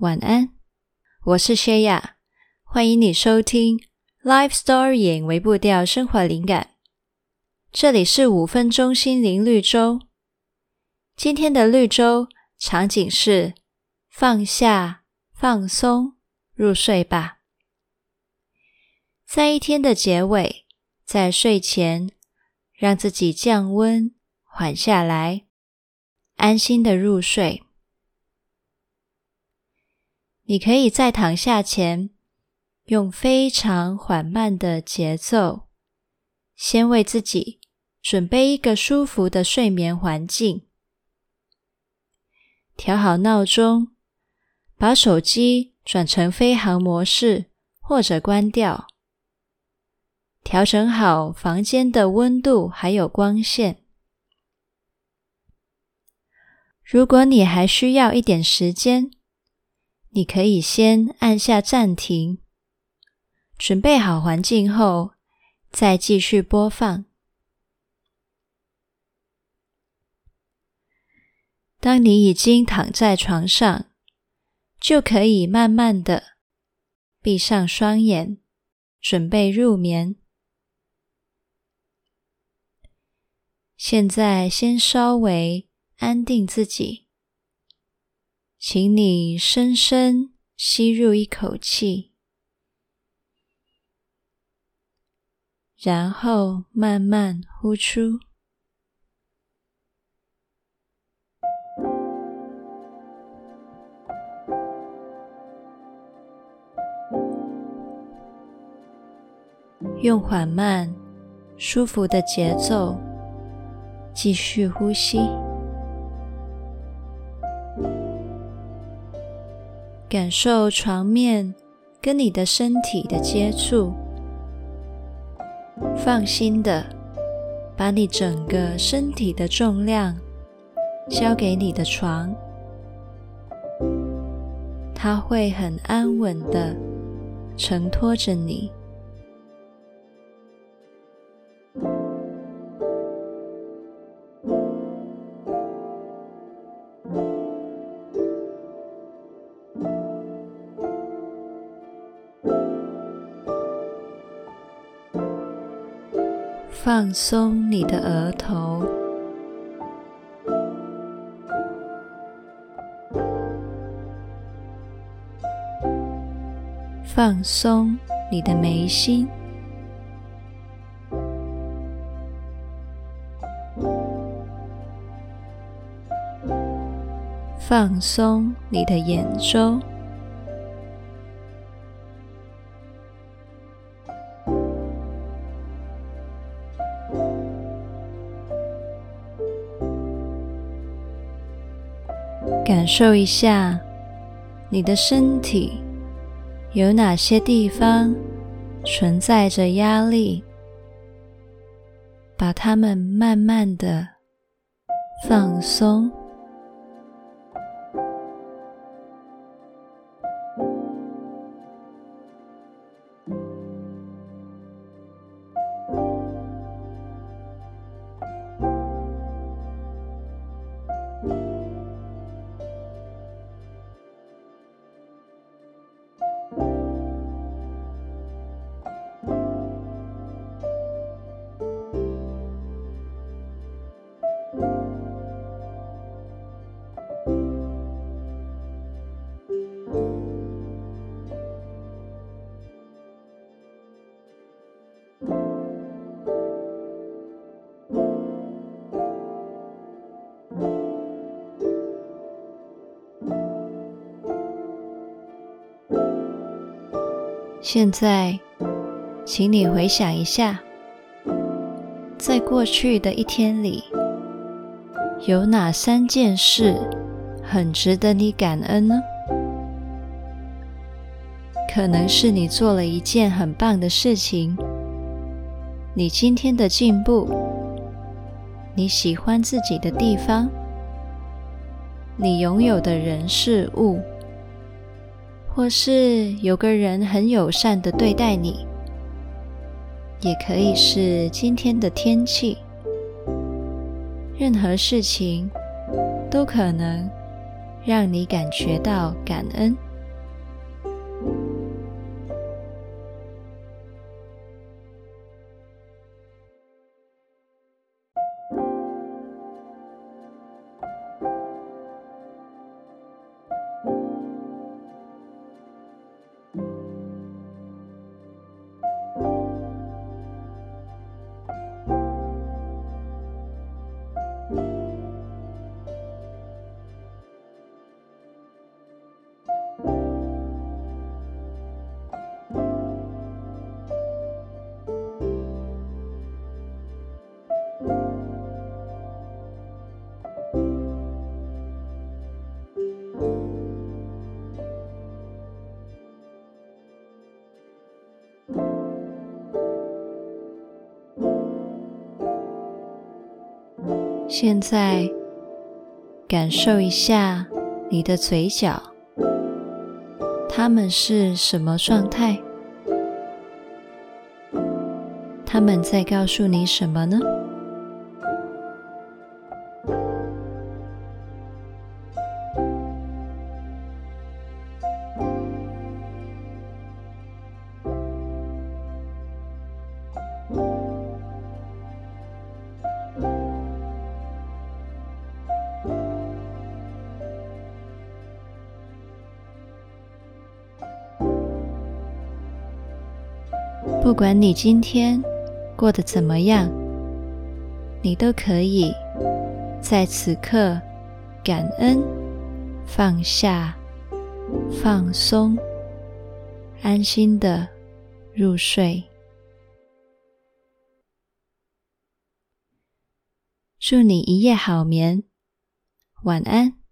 晚安，我是薛雅，欢迎你收听《Life Storying》微步调生活灵感。这里是五分钟心灵绿洲。今天的绿洲场景是放下、放松、入睡吧。在一天的结尾，在睡前，让自己降温、缓下来，安心的入睡。你可以在躺下前，用非常缓慢的节奏，先为自己准备一个舒服的睡眠环境。调好闹钟，把手机转成飞行模式或者关掉。调整好房间的温度还有光线。如果你还需要一点时间，你可以先按下暂停，准备好环境后，再继续播放。当你已经躺在床上，就可以慢慢的闭上双眼，准备入眠。现在先稍微安定自己。请你深深吸入一口气，然后慢慢呼出。用缓慢、舒服的节奏继续呼吸。感受床面跟你的身体的接触，放心的把你整个身体的重量交给你的床，它会很安稳的承托着你。放松你的额头，放松你的眉心，放松你的眼周。感受一下你的身体有哪些地方存在着压力，把它们慢慢的放松。现在，请你回想一下，在过去的一天里，有哪三件事很值得你感恩呢？可能是你做了一件很棒的事情，你今天的进步，你喜欢自己的地方，你拥有的人事物。或是有个人很友善的对待你，也可以是今天的天气。任何事情都可能让你感觉到感恩。现在，感受一下你的嘴角，它们是什么状态？他们在告诉你什么呢？不管你今天过得怎么样，你都可以在此刻感恩、放下、放松、安心的入睡。祝你一夜好眠，晚安。